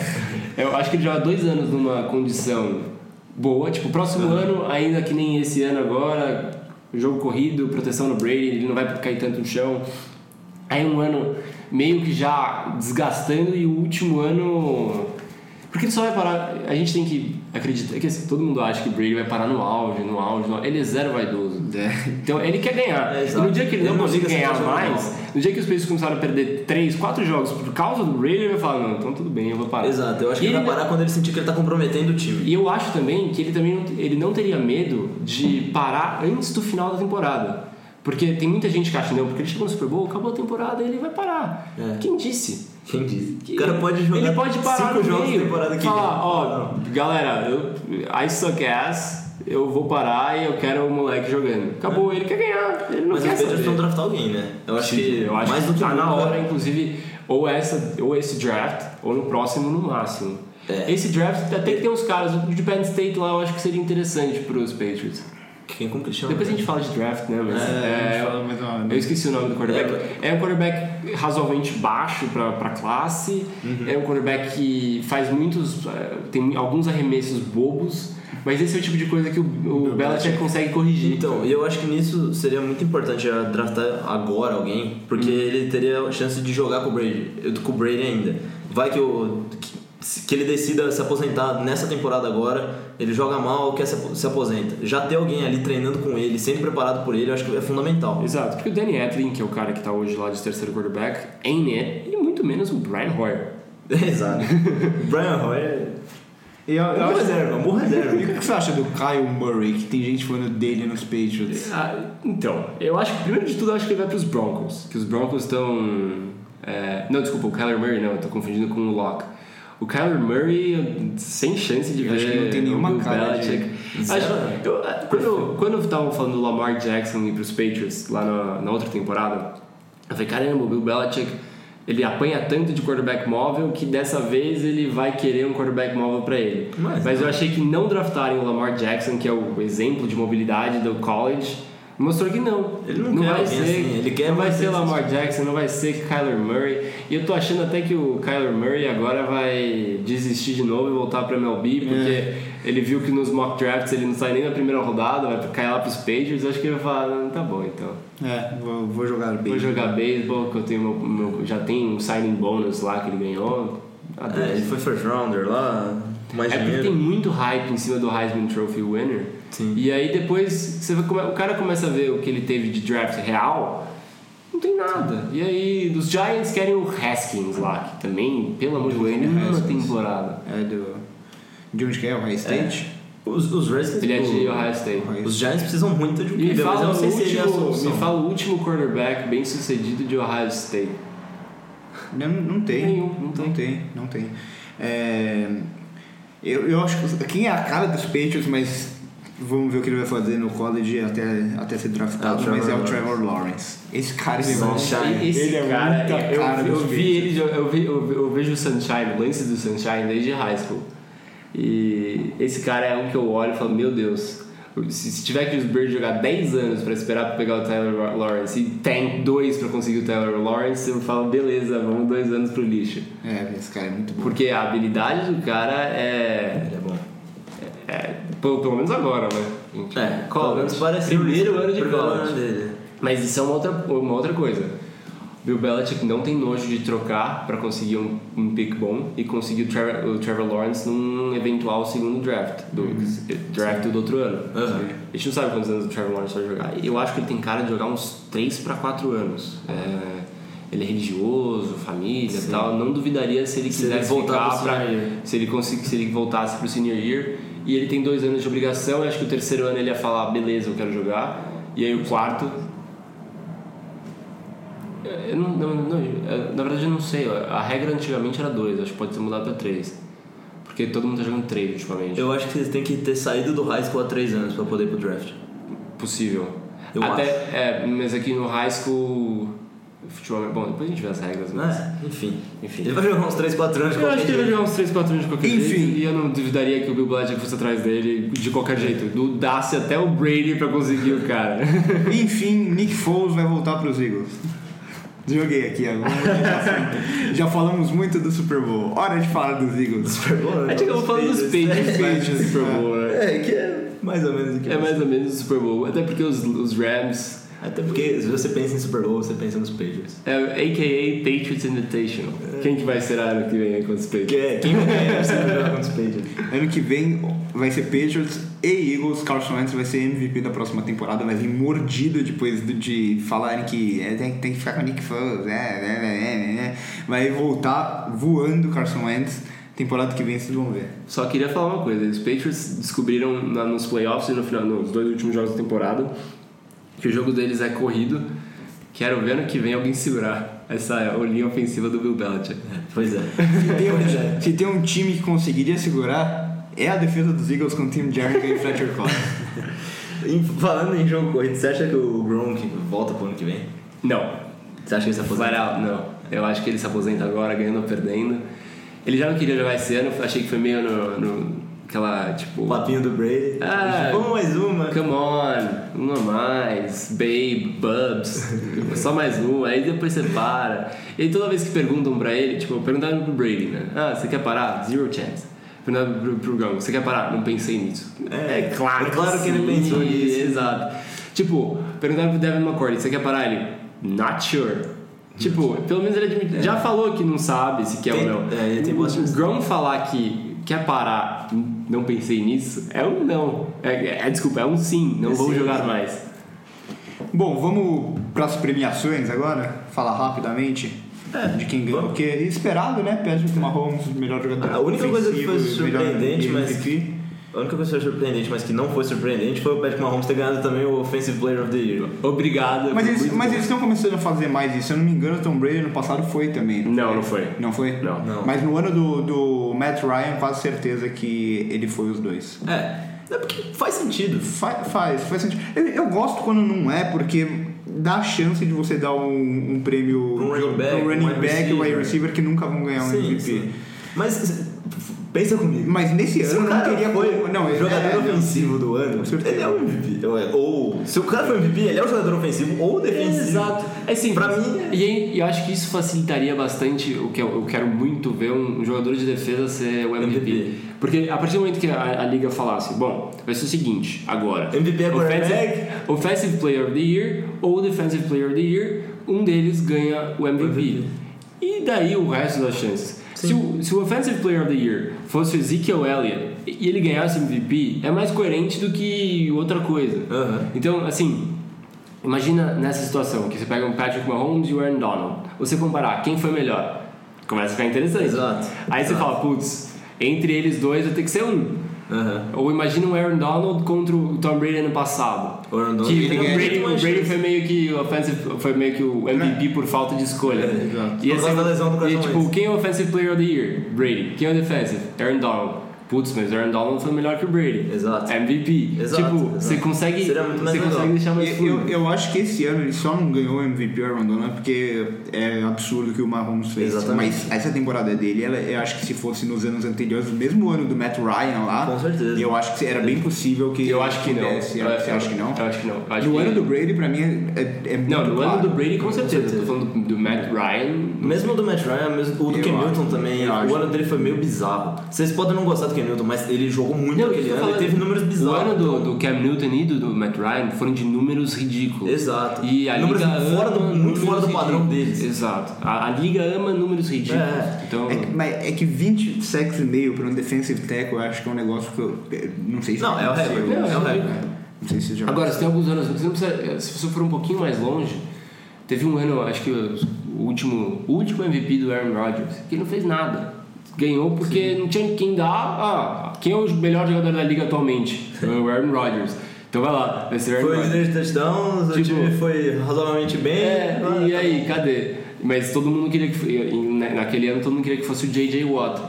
Eu acho que ele joga dois anos numa condição boa. Tipo, próximo ano, ainda que nem esse ano agora, jogo corrido, proteção no Brady, ele não vai cair tanto no chão. Aí um ano meio que já desgastando e o último ano. Porque ele só vai parar. A gente tem que acreditar que assim, todo mundo acha que Brady vai parar no auge, no auge, no auge. Ele é zero vaidoso. Então ele quer ganhar. É, no dia que ele, Ele não não conseguir ganhar mais, no dia que os Pacers começaram a perder 3, 4 jogos por causa do Brady, ele vai falar: não, então tudo bem, eu vou parar. Exato, eu acho que ele vai parar quando ele sentir que ele tá comprometendo o time. e eu acho também que ele também não, ele não teria medo de parar antes do final da temporada. Porque tem muita gente que acha, não, porque ele chegou no Super Bowl, acabou a temporada e ele vai parar. É. Quem disse? Quem disse? O cara pode jogar Ele pode parar cinco no jogos meio, temporada que falar, ó, galera, eu, I suck ass, eu vou parar e eu quero o moleque jogando. Acabou, ele quer ganhar, ele não Mas quer os Patriots saber. vão draftar alguém, né? Eu acho que eu acho mais que do que tá na hora, inclusive, ou, essa, ou esse draft, ou no próximo no máximo. É. Esse draft até que tem uns caras, de Penn State lá eu acho que seria interessante pros Patriots. Quem como que chama? Depois a gente fala de draft, né? Mas É, é, fala eu esqueci o nome do quarterback. É, um quarterback razoavelmente baixo pra, pra classe. Uhum. É um quarterback que faz muitos. é, tem alguns arremessos bobos. Mas esse é o tipo de coisa que o, o Belichick consegue corrigir. Então, e eu acho que nisso seria muito importante já draftar agora alguém, porque Uhum. ele teria a chance de jogar com o Brady, com o Brady ainda. Vai que, o, que, que ele decida se aposentar nessa temporada agora, ele joga mal, quer se, apo- se aposenta. Já ter alguém ali treinando com ele, sempre preparado por ele, eu acho que é fundamental. Exato, porque o Danny Etlin, que é o cara que tá hoje lá de terceiro quarterback, ain't it, e muito menos o Brian Hoyer. Exato. Brian Hoyer eu, eu um acho- reserva, bom E reserva. o que você acha do Kyle Murray, que tem gente falando dele nos Patriots? Ah, então, eu acho que primeiro de tudo eu acho que ele vai pros Broncos. Que os Broncos estão. é, não, desculpa, o Kyler Murray não, eu tô confundindo com o Locke. O Kyler Murray, sem chance de Eu ver. acho que não tem nenhuma cara de- Belichick. Acho- eu- quando, quando estavam falando do Lamar Jackson ir pros Patriots lá na, na outra temporada, eu falei: caramba, o Bill Belichick. Ele apanha tanto de quarterback móvel que dessa vez ele vai querer um quarterback móvel pra ele. Mas Mas eu achei que não draftarem o Lamar Jackson, que é o exemplo de mobilidade do college, mostrou que não. Ele não quer vai ser, assim, ele quer não vai ser. Lamar Jackson, não vai ser Kyler Murray. E eu tô achando até que o Kyler Murray agora vai desistir de novo e voltar pra MLB, porque É. ele viu que nos mock drafts ele não sai nem na primeira rodada, vai cair lá pros Patriots. Eu acho que ele vai falar, "Não, tá bom então. É, vou, vou jogar bem. Vou jogar beisebol, que eu tenho meu, meu- já tem um signing bonus lá que ele ganhou. É, ele foi first rounder lá, mais É porque dinheiro. tem muito hype em cima do Heisman Trophy winner. Sim. E aí depois você come- o cara começa a ver o que ele teve de draft real, não tem nada. E aí os Giants querem o Haskins lá, que também, pelo amor de Deus, uma temporada. É do. De onde que é? O High State? Os, os Redskins. Ele é de o- Ohio State. Ohio Os Giants precisam muito de um me QB, mas eu fala, não sei o se ele é a último, solução. me fala o último quarterback bem sucedido de Ohio State. Não, não tem. Nenhum, não tem. Não tem, não tem. É, eu, eu acho que quem é a cara dos Patriots, mas vamos ver o que ele vai fazer no college até, até ser draftado, É o mas é o Trevor Lawrence. Esse cara ele Sunshine. Esse ele é cara, muita eu, cara eu, dos vi ele, eu, vi, eu, eu vejo o Sunshine, lances do Sunshine desde high school. E esse cara é um que eu olho e falo, meu Deus, se, tiver que os Birds jogar 10 anos pra esperar pra pegar o Tyler Lawrence e tem dois pra conseguir o Tyler Lawrence, eu falo, beleza, vamos dois anos pro lixo. É, esse cara é muito bom. Porque a habilidade do cara é, Ele é bom. é Pelo, pelo menos agora, né? Gente, É, pelo menos parece primeiro ano de college. dele. Mas isso é uma outra, uma outra coisa. Bill Belichick não tem nojo de trocar para conseguir um, um pick bom e conseguir o Trevor, o Trevor Lawrence num eventual segundo draft, do draft do outro ano. Aham. A gente não sabe quantos anos o Trevor Lawrence vai jogar. Eu acho que ele tem cara de jogar uns 3 para 4 anos. É, ele é religioso, família e tal. Não duvidaria se ele Se quisesse ele voltar ficar pra, year. se ele conseguir, se ele voltasse pro senior year. E ele tem dois anos de obrigação. Eu acho que o terceiro ano ele ia falar, beleza, eu quero jogar. E aí o quarto eu não, não, não, eu- na verdade eu não sei. A regra antigamente era dois, acho que pode ter mudado pra três. Porque todo mundo tá jogando três ultimamente. Eu acho que eles têm que ter saído do high school há 3 anos pra poder ir pro draft. Possível. Eu Até, acho. é, mas aqui no high school. Futebol, bom, depois a gente vê as regras, mas. É, enfim. Enfim. Ele vai jogar uns 3, 4 anos de Eu acho qualquer que ele vai jeito. jogar uns 3, 4 anos de qualquer Enfim. jeito. E eu não duvidaria que o Bill Belichick fosse atrás dele de qualquer jeito. Do Dace até o Brady pra conseguir o cara. Enfim, Nick Foles vai voltar pros Eagles. Joguei aqui agora. Já, falamos muito do Super Bowl. Hora de falar dos Eagles. Super Bowl, né? A gente acabou falando dos Patriots do Super Bowl, né? É, que é mais ou menos o que É mais ou menos o Super Bowl. Até porque os, os Rams Até porque se você pensa em Super Bowl, você pensa nos Patriots. É AKA Patriots Invitational. Quem que vai ser ano que vem contra os Patriots? Que é, quem vai ganhar jogar contra os Patriots. Ano que vem vai ser Patriots e Eagles. Carson Wentz vai ser MVP da próxima temporada. Vai vir mordido depois de falarem que é, tem, tem que ficar com o Nick Foles. É, é, é, é, é. Vai voltar voando Carson Wentz. Temporada que vem vocês vão ver. Só queria falar uma coisa: os Patriots descobriram na- nos playoffs e no final, nos dois últimos jogos da temporada que o jogo deles é corrido. Quero ver ano que vem alguém segurar essa linha ofensiva do Bill Belichick. Pois é. Se tem, Pois um, é. se tem um time que conseguiria segurar, é a defesa dos Eagles com Tim Jernigan e Fletcher Cox. Falando em jogo corrido, você acha que o Gronk volta pro ano que vem? Não, Você acha que ele se aposenta? Não. Eu acho que ele se aposenta agora, ganhando ou perdendo. Ele já não queria jogar esse ano, achei que foi meio no. no aquela, tipo. Papinho do Brady. Ah, Vamos mais uma. Come on, uma mais, babe, bubs, só mais um, aí depois você para. E aí toda vez que perguntam pra ele, tipo, perguntaram pro Brady, né? Ah, você quer parar? Zero chance. Perguntaram pro, pro Gronk, você quer parar? Não pensei nisso. É, é claro que ele pensou nisso. Exato. Tipo, perguntaram pro Devin McCourty, você quer parar? Ele, not sure. Tipo, pelo menos ele admite, já falou que não sabe se quer Tem- ou não. é, tem o, Gronk falar que quer parar, não pensei nisso, é um não. É, é- desculpa, é um sim, não É vou sim. jogar mais. Bom, vamos para as premiações agora. Falar rapidamente de quem ganhou. Porque é esperado, né? Patrick Mahomes, melhor jogador. A única coisa que foi surpreendente, mas- MVP. A única foi surpreendente, mas que não foi surpreendente, foi o Patrick Mahomes ter ganhado também o Offensive Player of the Year. Obrigado. Mas eles, mas eles estão começando a fazer mais isso. Se eu não me engano, o Tom Brady no passado foi também. Não, não foi. Não foi? Não. Não. Mas no ano do, do Matt Ryan, quase certeza que ele foi os dois. É, é porque faz sentido. Fa- Faz, faz sentido. Eu, eu gosto quando não é, porque dá a chance de você dar um, um prêmio um running back, um running wide back um wide receiver. receiver que nunca vão ganhar um Sim, MVP. sim. Mas pensa comigo. Mas nesse Se ano o não cara teria foi como- não, o jogador é, não. ofensivo do ano, ele é o MVP. Ou, é- ou se o cara foi MVP, ele é o jogador ofensivo ou defensivo. Exato. É assim, Pra mim, é- E eu acho que isso facilitaria bastante o que eu, eu quero muito ver um jogador de defesa ser o MVP. MVP. Porque a partir do momento que a, a liga falasse, bom, vai ser o seguinte, agora. MVP é offensive, offensive Player of the Year ou Defensive Player of the Year, um deles ganha o MVP. MVP. E daí o resto das chances. Se o, se o Offensive Player of the Year fosse o Ezekiel Elliott e ele ganhasse o MVP, é mais coerente do que outra coisa. Então, assim, imagina nessa situação que você pega um Patrick Mahomes e o Aaron Donald. Você comparar quem foi melhor, começa a ficar interessante. Exato. Aí você Exato. fala, putz, entre eles dois vai ter que ser um. Aham. Ou imagina o Aaron Donald contra o Tom Brady ano passado. O Aaron Donald Que ele o Brady, o Brady foi meio que o offensive, foi meio que o MVP por falta de escolha. É. E Por causa da lesão do E tipo, quem é o offensive player of the year? Brady. Quem é o defensive? Aaron Donald. Putz, mas o Aaron Donald foi melhor que o Brady. Exato. MVP. Exato, tipo, exato. você consegue, Seria muito mais você legal. consegue deixar mais Eu, fluido. eu, eu acho que esse ano ele só não ganhou o MVP o Aaron Donald porque é absurdo o que o Mahomes fez. Exatamente. Mas essa temporada dele, ela, eu acho que se fosse nos anos anteriores, mesmo ano do Matt Ryan lá, Com certeza. eu acho que era bem possível que Eu acho que não. desse. Eu- Você acha que não? Eu acho que não. Acho No que- ano do Brady, pra mim, é, é, é muito Não, no claro. ano do Brady com certeza. certeza. Tô falando do, do Matt Ryan. Mesmo o do Matt Ryan, mesmo o do Cam acho. Newton também, o acho. ano dele foi meio bizarro. Vocês podem não gostar do do Cam Newton, mas ele jogou muito Não, aquele ano e teve falando. números bizarros. O ano do, do Cam Newton e do, do Matt Ryan foram de números ridículos. Exato. E a Números liga fora do- muito números fora do padrão ridículos. deles. Exato. A, a liga ama números ridículos. É. Então, É que, mas é que 20 sacks e meio para um defensive tackle eu acho que é um negócio que eu. eu Não sei se Não, é o recorde. Não, É o é recorde. Não sei se já. Agora, se tem alguns anos, você precisa, se você for um pouquinho mais longe, teve um ano, acho que o último, o último MVP do Aaron Rodgers, que ele não fez nada. Ganhou porque não tinha quem dar. Ah, quem é o melhor jogador da liga atualmente? É o Aaron Rodgers. Então vai lá, vai ser o Aaron Foi Rodgers. líder de touchdowns, o Tipo- time foi razoavelmente bem. É, e aí, cadê? Mas todo mundo queria que. na- Naquele ano todo mundo queria que fosse o J.J. Watt.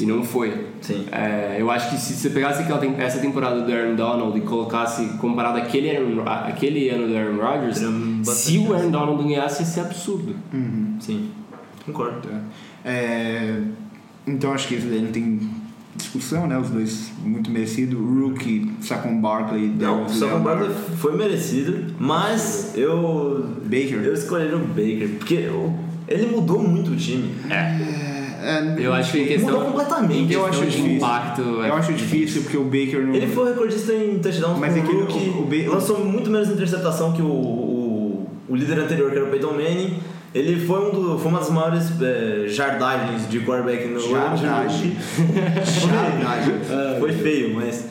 E não foi. Sim. É, eu acho que se você pegasse aquela, tem- essa temporada do Aaron Donald e colocasse comparado àquele, Aaron, aquele ano do Aaron Rodgers, bastante se o. Aaron Donald ganhasse, ia ser absurdo. Sim. Concordo. É, então acho que isso daí não tem discussão, né? Os dois muito merecido. Rookie, Saquon Barkley, Não, Saquon Barkley foi merecido, mas eu. Baker. Eu escolhi o Baker, porque o- ele mudou muito o time. É, Eu acho que questão, Mudou completamente. Eu questão acho de difícil. impacto. é Eu acho difícil porque o Baker não. Ele foi recordista em touchdowns Mas com é que rookie, o- o lançou muito menos interceptação que o, o, o líder anterior, que era o Peyton Manning. Ele foi, um do, foi uma das maiores é, jardagens de quarterback no Jardagem. Jardagem. É, Foi feio, mas...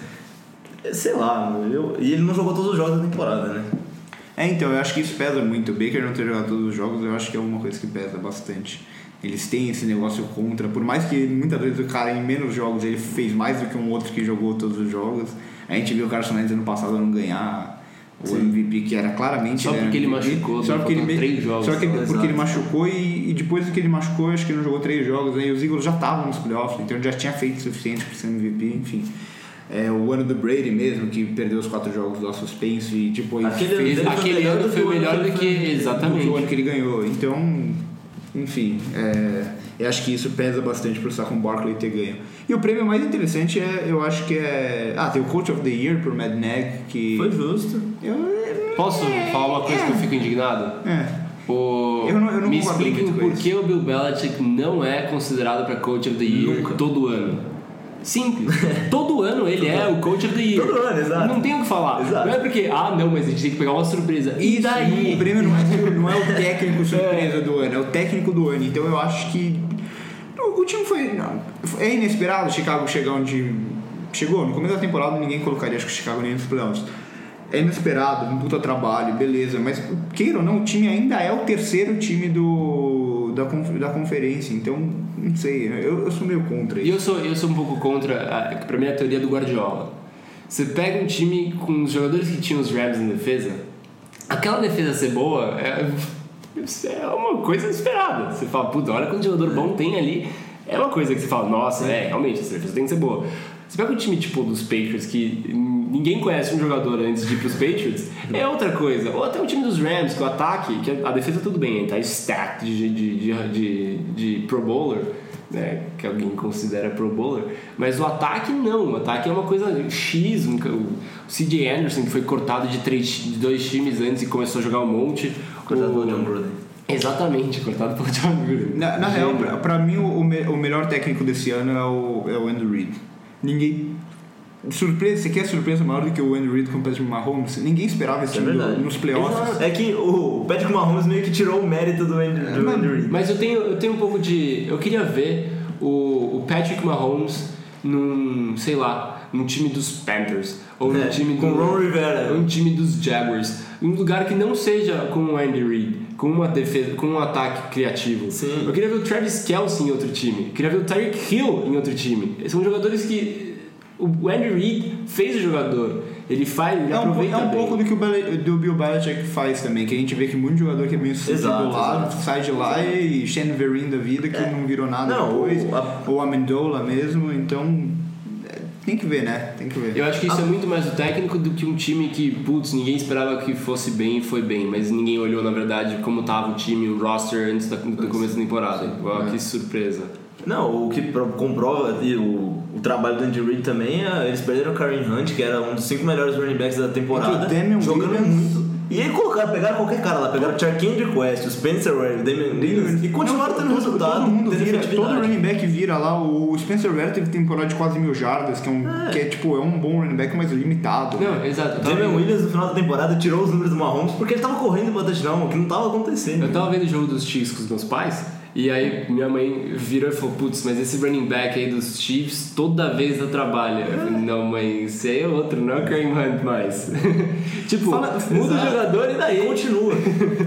Sei lá, eu, e ele não jogou todos os jogos da temporada, né? É, então, eu acho que isso pesa muito. O Baker não ter jogado todos os jogos, eu acho que é uma coisa que pesa bastante. Eles têm esse negócio contra, por mais que muitas vezes o cara em menos jogos ele fez mais do que um outro que jogou todos os jogos. A gente viu o Carson Wentz ano passado não ganhar o Sim. MVP, que era claramente. Só era porque ele MVP, machucou, só né? porque ele me- três jogos Só que só. porque ele machucou e, e depois que ele machucou, acho que ele não jogou três jogos, aí os Eagles já estavam nos playoffs, então ele já tinha feito o suficiente para ser MVP, enfim. É, o ano do Brady mesmo, que perdeu os quatro jogos do suspense e depois Aquele fez Ele Aquele ano do foi que melhor que do que. Exatamente. o ano que ele ganhou. Então, enfim, é, eu acho que isso pesa bastante pro Saquon Barkley ter ganho. E o prêmio mais interessante é, eu acho que é. Ah, tem o Coach of the Year pro Mad Nag, que. Foi justo. Eu, Posso falar uma coisa que eu fico indignado? é. O... Eu não- eu não Me expliquem com por que o Bill Belichick não é considerado para Coach of the Year Nunca. todo ano. Simples. todo ano ele é o Coach of the Year. Todo ano, exato. Não tem o que falar. Exato. Não é porque, ah, não, mas a gente tem que pegar uma surpresa. E daí? O prêmio não é, não é o técnico surpresa do ano, é o técnico do ano. Então eu acho que. O, time foi. Não, é inesperado o Chicago chegar onde. Chegou. No começo da temporada ninguém colocaria acho que o Chicago nem nos playoffs. É inesperado, um puta trabalho, beleza. Mas queira ou não, o time ainda é o terceiro time do, da, da conferência. Então, não sei, eu, eu sou meio contra E isso. eu sou, eu sou um pouco contra, a- pra mim, a teoria do Guardiola. Você pega um time com os jogadores que tinham os Rams em defesa, aquela defesa ser boa é, é uma coisa esperada. Você fala, puta, olha quanto jogador bom tem ali. É uma coisa que você fala, nossa, é, realmente, essa defesa tem que ser boa. Você pega um time tipo dos Patriots, que ninguém conhece um jogador antes de ir pros Patriots, é outra coisa. Ou até o time dos Rams, que o ataque, que a defesa tudo bem, tá stacked de, de, de, de, de Pro Bowler, né, que alguém considera Pro Bowler, mas o ataque não, o ataque é uma coisa X, um, o CJ Anderson que foi cortado de, três, de dois times antes e começou a jogar um monte. Cortado o, pelo John Gruden. Exatamente, cortado pelo John Gruden. Na, na real, pra, pra mim, o, o melhor técnico desse ano é o, é o Andy Reid. Ninguém. Surpresa, você quer surpresa maior do que o Andy Reid com o Patrick Mahomes? Ninguém esperava esse Isso é time verdade. nos playoffs. Exato. É que o Patrick Mahomes meio que tirou o mérito do Andy, do Reid. Mas eu tenho, eu tenho um pouco de. Eu queria ver o, o Patrick Mahomes num, sei lá, num time dos Panthers. Ou num É, time com do, Ron Rivera. ou num time dos Jaguars. Em um lugar que não seja com o Andy Reid, com uma defesa, com um ataque criativo. Sim. Eu queria ver o Travis Kelsey em outro time. Eu queria ver o Tyreek Hill em outro time. São jogadores que. O Andy Reid fez o jogador. Ele faz, ele É um, aproveita é um bem. pouco do que o, Bele- do Bill Belichick faz também, que a gente vê que muito jogador que é bem sucedido Exato, lá, exato. sai de lá e Shane Vereen da vida, que É. não virou nada Não, depois, o- a- ou Amendola mesmo, então tem que ver, né? Tem que ver. Eu acho que isso é muito mais o técnico do que um time que, putz, ninguém esperava que fosse bem e foi bem, mas ninguém olhou, na verdade, como tava o time, o roster antes da- do começo da temporada. Uau, que surpresa. Não, o que pro- comprova e o, o trabalho do Andy Reid também é eles perderam o Kareem Hunt, que era um dos cinco melhores running backs da temporada, Entre o Damian jogando Williams- muito. E aí colocaram cara, pegaram qualquer cara lá, pegaram o Charkandre Quest, o Spencer Ware, o Damian Lillard e continuaram tendo todo, resultado. Todo mundo vira, todo running back vira lá. O Spencer Ware teve temporada de quase mil jardas, que é, um, É. que é tipo, é um bom running back, mas limitado. Não, exato. Eu O tava, Damian Williams no final da temporada tirou os números do Mahomes porque ele tava correndo pra touchdown, o que não tava acontecendo. eu tava vendo o jogo dos Chiefs com os meus pais. E aí minha mãe virou e falou, putz, mas esse running back aí dos Chiefs toda vez dá trabalho. Eu falei, não, mãe, esse aí é outro, não é o Kareem Hunt mais. tipo, Fala- muda o jogador e daí. Continua.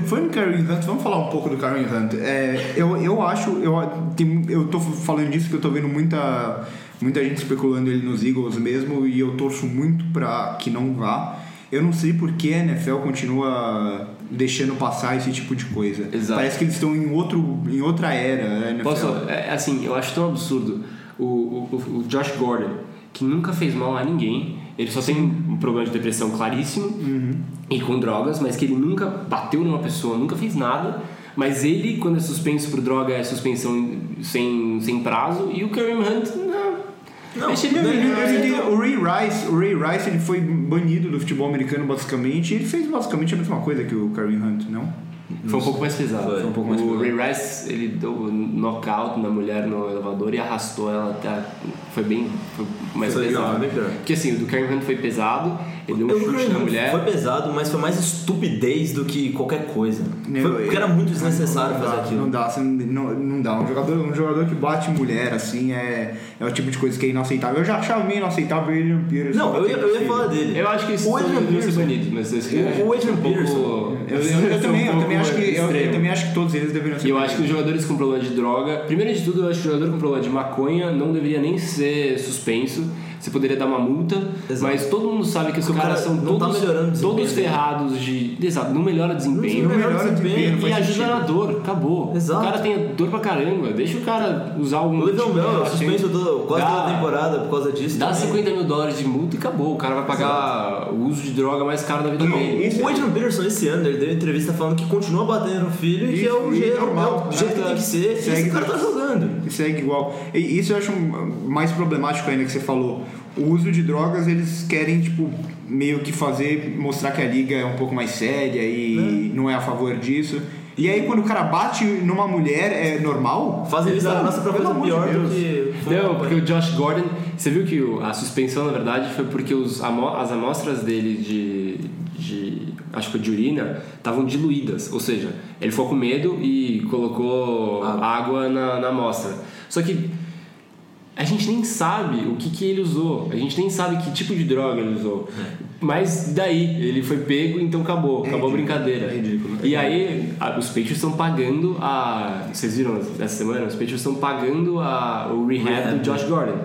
Foi no Kareem Hunt, vamos falar um pouco do Kareem Hunt. É, eu, eu acho, eu, tem, eu tô falando disso porque eu tô vendo muita, muita gente especulando ele nos Eagles mesmo e eu torço muito pra que não vá. Eu não sei por que a NFL continua deixando passar esse tipo de coisa. Exato. Parece que eles estão em, outro, em outra era. NFL. Posso, é, assim, eu acho tão absurdo o, o, o Josh Gordon, que nunca fez mal a ninguém, ele só tem um problema de depressão claríssimo e com drogas, mas que ele nunca bateu numa pessoa, nunca fez nada. Mas ele, quando é suspenso por droga, é suspensão sem, sem prazo, e o Kareem Hunt, não. Ele Não, ele- ele o Ray Rice, o Ray Rice ele foi banido do futebol americano basicamente. e Ele fez basicamente a mesma coisa que o Kareem Hunt, não? Foi um pouco mais pesado. Foi, um pouco mais o pesado. Ray Rice, ele deu knockout na mulher no elevador e arrastou ela até. Foi bem. Foi mais Foi legal, pesado. pior. Porque assim, o do Kareem Hunt foi pesado, ele deu um chute na mulher. Foi pesado, mas foi mais estupidez do que qualquer coisa. Eu- Foi, porque era muito desnecessário não fazer dá, aquilo. Não dá, não, não dá. Um jogador, um jogador que bate mulher, assim, é, é o tipo de coisa que é inaceitável. Eu já achava meio inaceitável ele no Pierce. Não, eu ia, eu ia falar dele. Eu acho que esses O Adrian Peterson. banidos, mas esse O- o Adrian Peterson. Eu, esse é também, um eu, também pouco acho que, eu, também acho que todos eles deveriam ser E eu acho que os jogadores com problema de droga, primeiro de tudo, eu acho que o jogador com problema de maconha não deveria nem ser suspenso. Você poderia dar uma multa, Exato. mas todo mundo sabe que os caras cara são não tá todos, desempenho todos ferrados de. Exato, não melhora desempenho. Não melhora o desempenho, não E ajuda na dor, acabou. Exato. O cara tem dor pra caramba, deixa o cara usar algum. O tipo de Bell, relaxante. suspenso todo, quase Dá- toda a temporada por causa disso. Dá também. 50 mil dólares de multa e acabou. O cara vai pagar o uso de droga mais caro da vida dele. O Adrian Peterson esse ano ele deu entrevista falando que continua batendo no filho e que é o jeito, normal. é o jeito que tem que ser. E Segue esse cara tá jogando. Segue igual. E isso eu acho mais problemático ainda que você falou. O uso de drogas, eles querem, tipo, meio que fazer, mostrar que a liga é um pouco mais séria e não é a favor disso. E aí, quando o cara bate numa mulher, é normal? Fazem isso Exato. nossa coisa amor de pior do que. Não, porque o Josh Gordon, você viu que a suspensão na verdade foi porque os, amo- as amostras dele de, de acho que de urina estavam diluídas, ou seja, ele ficou com medo e colocou Água. água na, na amostra. Só que a gente nem sabe o que, que ele usou, a gente nem sabe que tipo de droga ele usou. Mas daí, ele foi pego, então acabou, acabou a brincadeira. É ridículo. E aí, a- os Patriots estão pagando a. Vocês viram essa semana? Os Patriots estão pagando a, o rehab do Josh Gordon.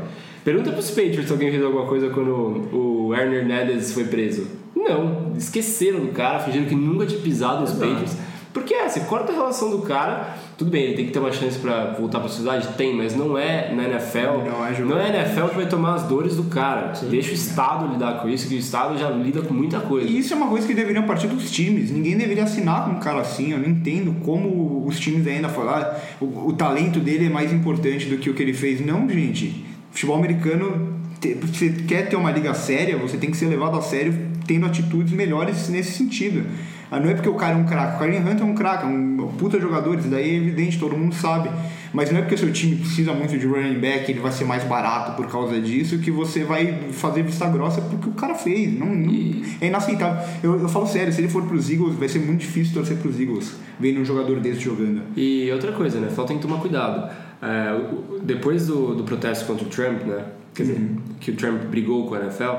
Pergunta pros Patriots se alguém fez alguma coisa quando o Werner Hernandez foi preso. Não, esqueceram do cara, fingiram que nunca tinha pisado nos. Patriots. Porque é, você corta a relação do cara, tudo bem, ele tem que ter uma chance pra voltar pra sociedade? Tem, mas não é na NFL. Não é não é a NFL que vai tomar as dores do cara. Deixa o Estado lidar com isso, que o Estado já lida com muita coisa. E isso é uma coisa que deveria partir dos times. Ninguém deveria assinar com um cara assim. Eu não entendo como os times ainda falam "Ah, o, o talento dele é mais importante do que o que ele fez. Não, gente. Futebol americano, você quer ter uma liga séria, você tem que ser levado a sério tendo atitudes melhores nesse sentido. Ah, Não é porque o cara é um craque. O Karen Hunt é um craque, é um puta jogador, isso daí é evidente, todo mundo sabe. Mas não é porque o seu time precisa muito de running back, ele vai ser mais barato por causa disso, que você vai fazer vista grossa porque o cara fez. Não, não- é inaceitável. Eu, eu falo sério, se ele for pros Eagles, vai ser muito difícil torcer pros Eagles, vendo um jogador desse jogando. E outra coisa, né? Só tem que tomar cuidado. É, depois do, do protesto contra o Trump, né? Quer dizer, que o Trump brigou com a NFL,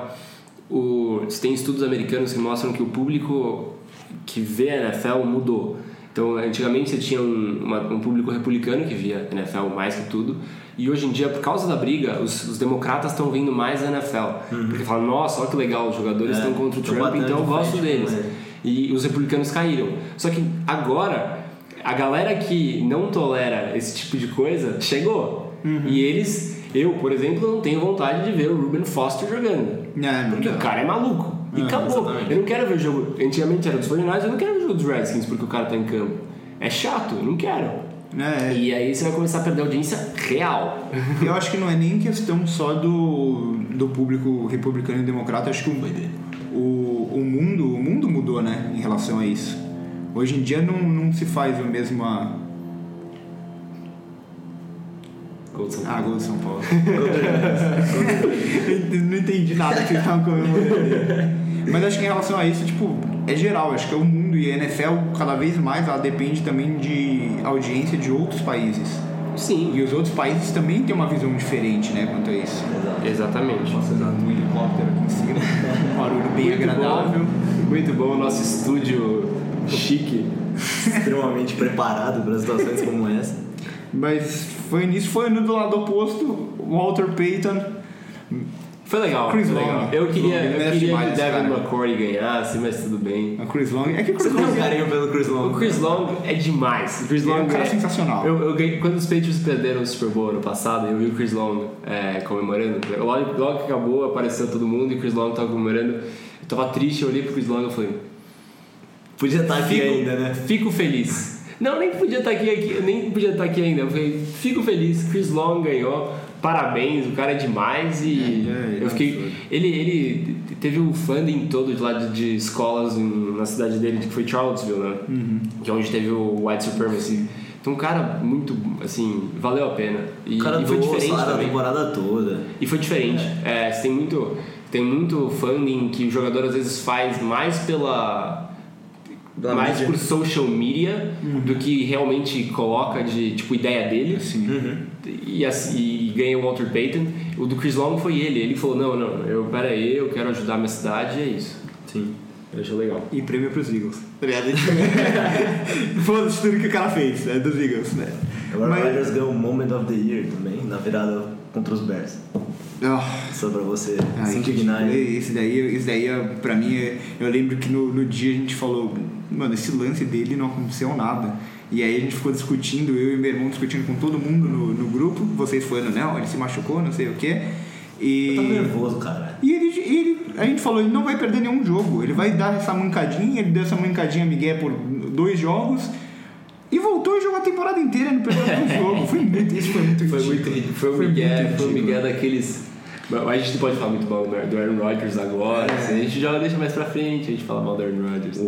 o, tem estudos americanos que mostram que o público que vê a NFL mudou. Então, antigamente você tinha um, uma- um público republicano que via a NFL mais que tudo, e hoje em dia, por causa da briga, os, os democratas estão vendo mais a NFL. Porque falam, nossa, olha que legal, os jogadores É, estão contra o Trump, então eu gosto frente deles. ele. E os republicanos caíram. Só que agora, a galera que não tolera esse tipo de coisa chegou. Uhum. E eles, eu, por exemplo, não tenho vontade de ver o Ruben Foster jogando. É, Porque o cara é maluco. E Ah, acabou. exatamente. Eu não quero ver o jogo. Antigamente era dos 49 eu não quero ver o jogo dos Redskins porque o cara tá em campo. É chato, eu não quero. É, E aí você vai começar a perder audiência real. eu acho que não é nem questão só do, do público republicano e democrata, acho que o, o, o mundo o mundo mudou né, em relação a isso. Hoje em dia não, não se faz o mesmo. Gol de São Ah, Paulo. gol de São Paulo. Não entendi nada que vocês estavam comemorando. Mas acho que em relação a isso, tipo, é geral. Acho que é o mundo e a NFL, cada vez mais, ela depende também de audiência de outros países. Sim, E os outros países também têm uma visão diferente, né, quanto a isso. Exato. exatamente. Passando um helicóptero aqui em cima, um barulho bem Muito agradável. Bom, muito bom o nosso estúdio chique. Extremamente preparado para situações como essa. Mas foi nisso, foi no do lado oposto, Walter Payton. Foi legal, Chris foi Long. Eu queria, Ele eu merece queria demais que o Devin. McCourty ganhasse, mas tudo bem. A Chris Long. É que o Você Chris tem Long um carinho pelo Chris Long? O Chris Long é demais. O Chris é Long um cara sensacional. Eu, eu ganhei- quando os Patriots perderam o Super Bowl ano passado, eu vi o Chris Long é, comemorando. Logo, logo que acabou, apareceu todo mundo e o Chris Long tava comemorando. Eu tava triste, eu olhei pro Chris Long e falei, Podia estar aqui Fico- ainda, né? Fico feliz. Não, nem podia estar aqui, aqui, nem podia estar aqui ainda. Eu falei, fico feliz, Chris Long ganhou, parabéns, o cara é demais e É, é, eu fiquei. Ele, ele teve um funding todo de lá de, de escolas em- na cidade dele, que foi Charlottesville, né? Uhum. Que é onde teve o White Supremacy. Então, um cara muito, assim, valeu a pena. E, O cara e foi doou o diferente também. temporada toda. E foi diferente. É, você tem muito, tem muito funding que o jogador às vezes faz mais Pela mais mídia. por social media do que realmente coloca de tipo ideia dele Sim. e, assim, e ganha o Walter Payton. O do Chris Long foi ele. Ele falou não, não, eu pera aí, eu quero ajudar a minha cidade e é isso. Sim. Eu achei legal. E prêmio pros Eagles. Tá? Foda-se tudo que o cara fez, é dos Eagles, né? O Aaron Mas- Rodgers ganhou o Moment of the Year também, na virada contra os Bears. Ah, Só pra você Ai, se que- indignar. hein? Esse daí, esse daí é, pra mim, é- eu lembro que no, no dia a gente falou, mano, esse lance dele não aconteceu nada. E aí a gente ficou discutindo, eu e meu irmão discutindo com todo mundo no, no grupo, vocês falando, não, ele se machucou, não sei o quê. E, Eu tava nervoso, cara. e ele, ele- a gente falou, ele não vai perder nenhum jogo, ele vai dar essa mancadinha, ele deu essa mancadinha Miguel por dois jogos. E voltou e jogou a temporada inteira, perdeu nenhum jogo. Foi muito, isso foi muito Foi ridículo. muito, foi Foi migué, muito foi ridículo. migué daqueles. Mas a gente não pode falar muito mal do Aaron Rodgers agora. É. assim, a gente joga deixa mais pra frente, a gente fala mal do Aaron Rodgers.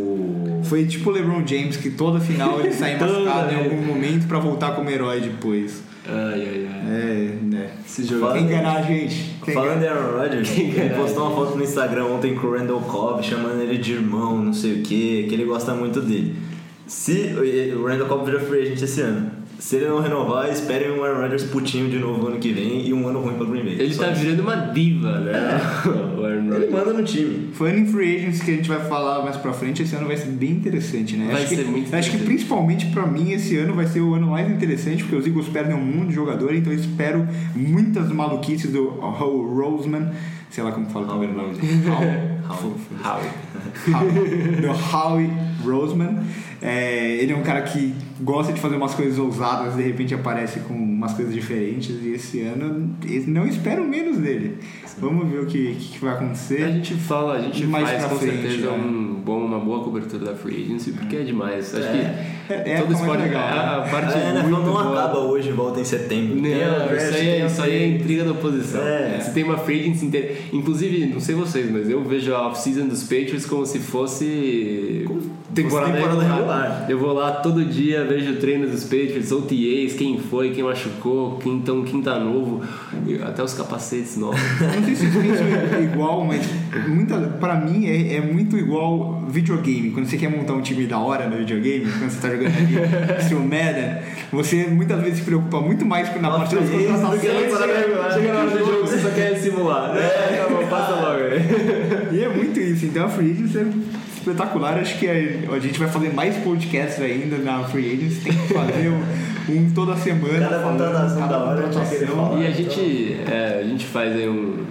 Foi tipo o LeBron James, que toda final ele sai machucado em vez. algum momento pra voltar como herói depois. Ai, ai, ai. É, né? Esse jogo Fala- Quem enganar a gente? Quem Falando em Aaron Rodgers, Quem ele postou uma foto no Instagram ontem com o Randall Cobb, chamando ele de irmão, não sei o que, que ele gosta muito dele. Se o Randall Cobb vira free agent esse ano, se ele não renovar, esperem um Aaron Rodgers putinho de novo ano que vem e um ano ruim pra Green Bay. Ele Só tá isso. virando uma diva, né? o Aaron Ele manda no time. Falando em free agents que a gente vai falar mais pra frente, esse ano vai ser bem interessante, né? Vai acho ser que, muito Acho que principalmente pra mim esse ano vai ser o ano mais interessante, porque os Eagles perdem um mundo de jogador, então eu espero muitas maluquices do Roseman, sei lá como fala o primeiro nome. Howie. Howie. Howie- do Howie Roseman. É, ele é um cara que gosta de fazer umas coisas ousadas, de repente aparece com umas coisas diferentes, e esse ano não espero menos dele. Vamos ver o que, que vai acontecer. A gente fala, a gente Mais faz com frente, certeza né? um bom, uma boa cobertura da Free Agency, porque é demais. Acho É. que É- é todo a mais esporte legal, a, né? a parte a NFL muito não boa. acaba hoje, volta em setembro. Não, draft, isso aí, é, isso aí é intriga da oposição. É. Você tem uma free agency inteira. Inclusive, não sei vocês, mas eu vejo a off-season dos Patriots como se fosse temporada, temporada regular. Eu vou lá todo dia, vejo o treino dos Patriots, OTAs, quem foi, quem machucou, quem, então, quem tá novo, até os capacetes novos. Não sei se é igual, mas muita, pra mim é, é muito igual videogame. Quando você quer montar um time da hora no videogame, quando você tá jogando ali seu Madden, você muitas vezes se preocupa muito mais na parte das agency contratações. Chega na hora do jogo, você só quer simular. É, tá bom, passa logo aí. E é muito isso. Então a Free Agency é espetacular. Acho que é- a gente vai fazer mais podcasts ainda na Free Agency. Tem que fazer um, um toda semana. Cada contratação da hora, a gente contratação. falar. E a gente, é, a gente faz aí um.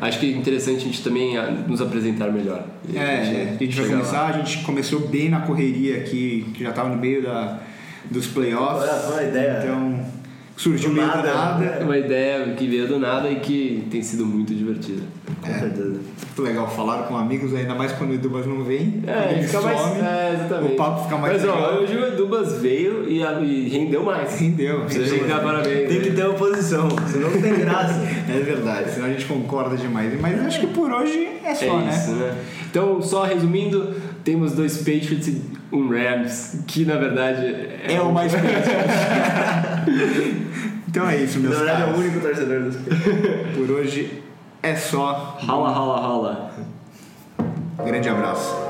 Acho que é interessante a gente também ah, nos apresentar melhor. É, é, a gente vai começar, lá. a gente começou bem na correria aqui, que já estava no meio da, dos playoffs. Foi uma ideia. Então surgiu meio nada, do nada. né? É uma ideia que veio do nada e que tem sido muito divertida. Com certeza. Muito legal falar com amigos, ainda mais quando o Edubas não vem. É, ele fica mais. some, É, exatamente. O papo fica mais Mas ó, legal. hoje o Edubas veio e, a- e rendeu mais. Rendeu. Você tem que dar parabéns. Tem né? que ter oposição, senão não tem graça. É verdade, senão a gente concorda demais. Mas acho que por hoje é É só, né? isso, né? Então, só resumindo, temos dois Patriots e um Rams, que na verdade é, É o mais Então é isso, meus Na verdade é o único torcedor dos Por hoje é só. Rala, rala, rala. Grande abraço.